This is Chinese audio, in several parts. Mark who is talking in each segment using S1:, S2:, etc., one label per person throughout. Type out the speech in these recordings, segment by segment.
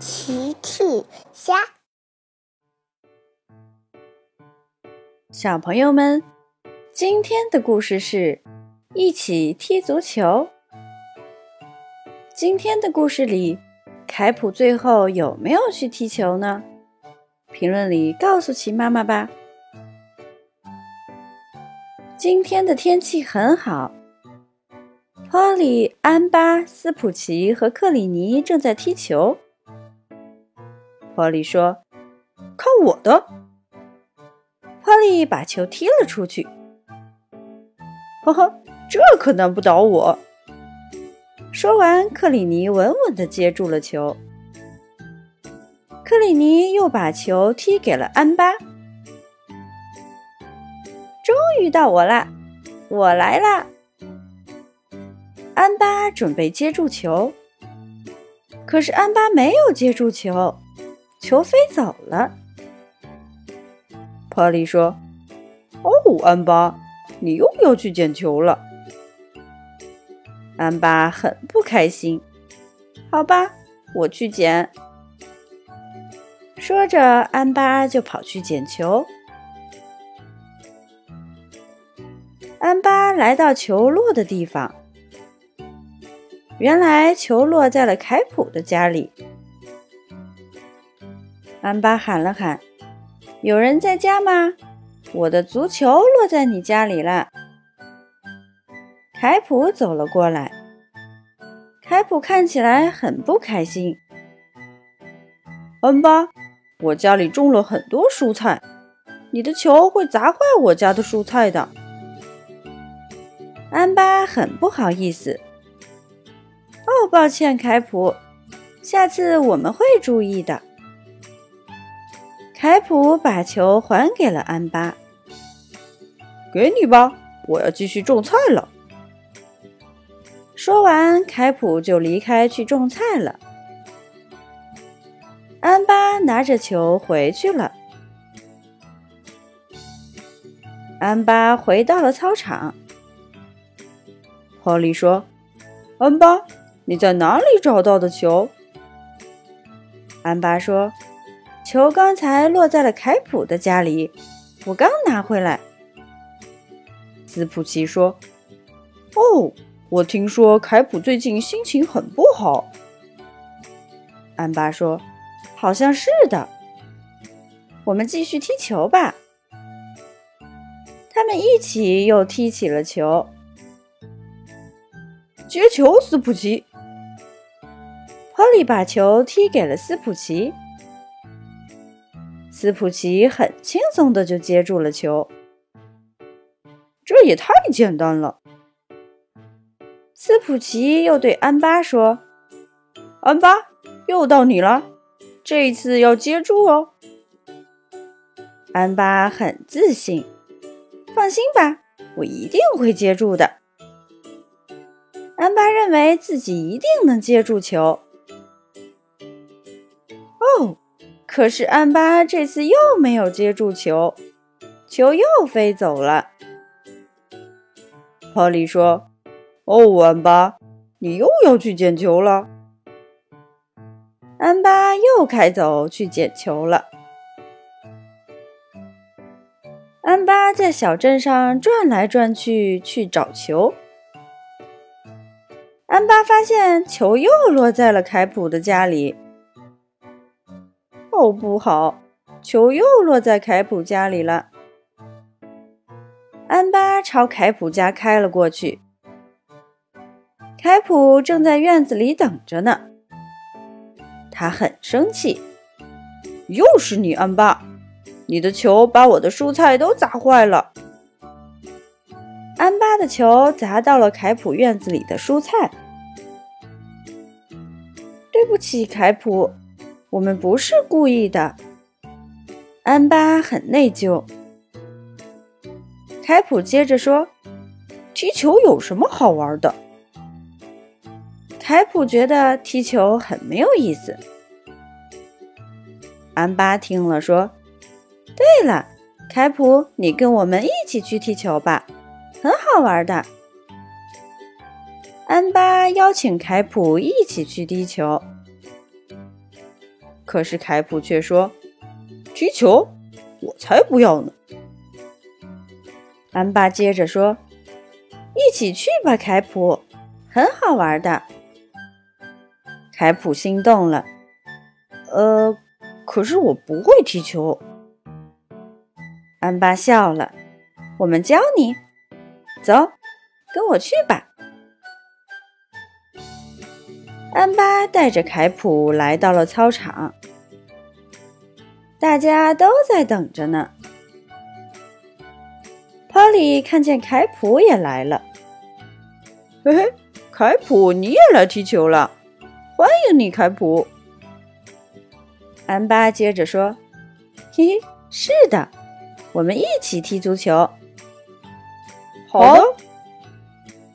S1: 奇趣虾，
S2: 小朋友们，今天的故事是一起踢足球。今天的故事里，凯普最后有没有去踢球呢？评论里告诉奇妈妈吧。今天的天气很好，Polly、安巴、斯普奇和克里尼正在踢球。波利说：“
S3: 看我的！”
S2: 波利把球踢了出去。
S3: 呵呵，这可难不倒我。
S2: 说完，克里尼稳稳地接住了球。克里尼又把球踢给了安巴。终于到我啦！我来啦！安巴准备接住球，可是安巴没有接住球。球飞走了。
S3: 波利说：“哦，安巴，你又要去捡球了。”
S2: 安巴很不开心。好吧，我去捡。说着，安巴就跑去捡球。安巴来到球落的地方，原来球落在了凯普的家里。安巴喊了喊：“有人在家吗？我的足球落在你家里了。”凯普走了过来。凯普看起来很不开心。
S3: 安巴，我家里种了很多蔬菜，你的球会砸坏我家的蔬菜的。
S2: 安巴很不好意思。哦，抱歉，凯普，下次我们会注意的。凯普把球还给了安巴。
S3: 给你吧，我要继续种菜了。
S2: 说完，凯普就离开去种菜了。安巴拿着球回去了。安巴回到了操场。
S3: 霍利说：“安巴，你在哪里找到的球？”
S2: 安巴说。球刚才落在了凯普的家里，我刚拿回来。
S3: 斯普奇说：“哦，我听说凯普最近心情很不好。”
S2: 安巴说：“好像是的。”我们继续踢球吧。他们一起又踢起了球。
S3: 接球，斯普奇。
S2: 波利把球踢给了斯普奇。斯普奇很轻松的就接住了球，
S3: 这也太简单了。
S2: 斯普奇又对安巴说：“
S3: 安巴，又到你了，这一次要接住哦。”
S2: 安巴很自信：“放心吧，我一定会接住的。”安巴认为自己一定能接住球。哦。可是安巴这次又没有接住球，球又飞走了。
S3: 波利说：“哦，安巴，你又要去捡球了。”
S2: 安巴又开走去捡球了。安巴在小镇上转来转去去找球。安巴发现球又落在了凯普的家里。哦，不好！球又落在凯普家里了。安巴朝凯普家开了过去。凯普正在院子里等着呢。他很生气。
S3: 又是你，安巴！你的球把我的蔬菜都砸坏了。
S2: 安巴的球砸到了凯普院子里的蔬菜。对不起，凯普。我们不是故意的，安巴很内疚。凯普接着说：“
S3: 踢球有什么好玩的？”
S2: 凯普觉得踢球很没有意思。安巴听了说：“对了，凯普，你跟我们一起去踢球吧，很好玩的。”安巴邀请凯普一起去踢球。
S3: 可是凯普却说：“踢球，我才不要呢。”
S2: 安巴接着说：“一起去吧，凯普，很好玩的。”凯普心动了。
S3: 呃，可是我不会踢球。
S2: 安巴笑了：“我们教你，走，跟我去吧。”安巴带着凯普来到了操场，大家都在等着呢。Polly 看见凯普也来了，
S3: 嘿嘿，凯普，你也来踢球了，欢迎你，凯普。
S2: 安巴接着说：“嘿嘿，是的，我们一起踢足球。”
S3: 好的。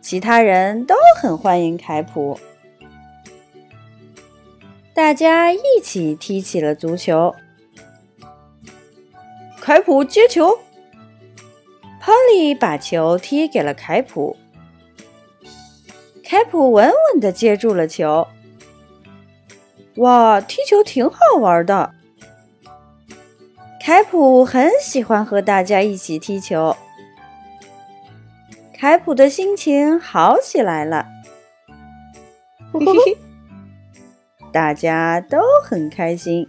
S2: 其他人都很欢迎凯普，大家一起踢起了足球。
S3: 凯普接球。
S2: Polly 把球踢给了凯普，凯普稳稳地接住了球。
S3: 哇，踢球挺好玩的！
S2: 凯普很喜欢和大家一起踢球。凯普的心情好起来了，大家都很开心。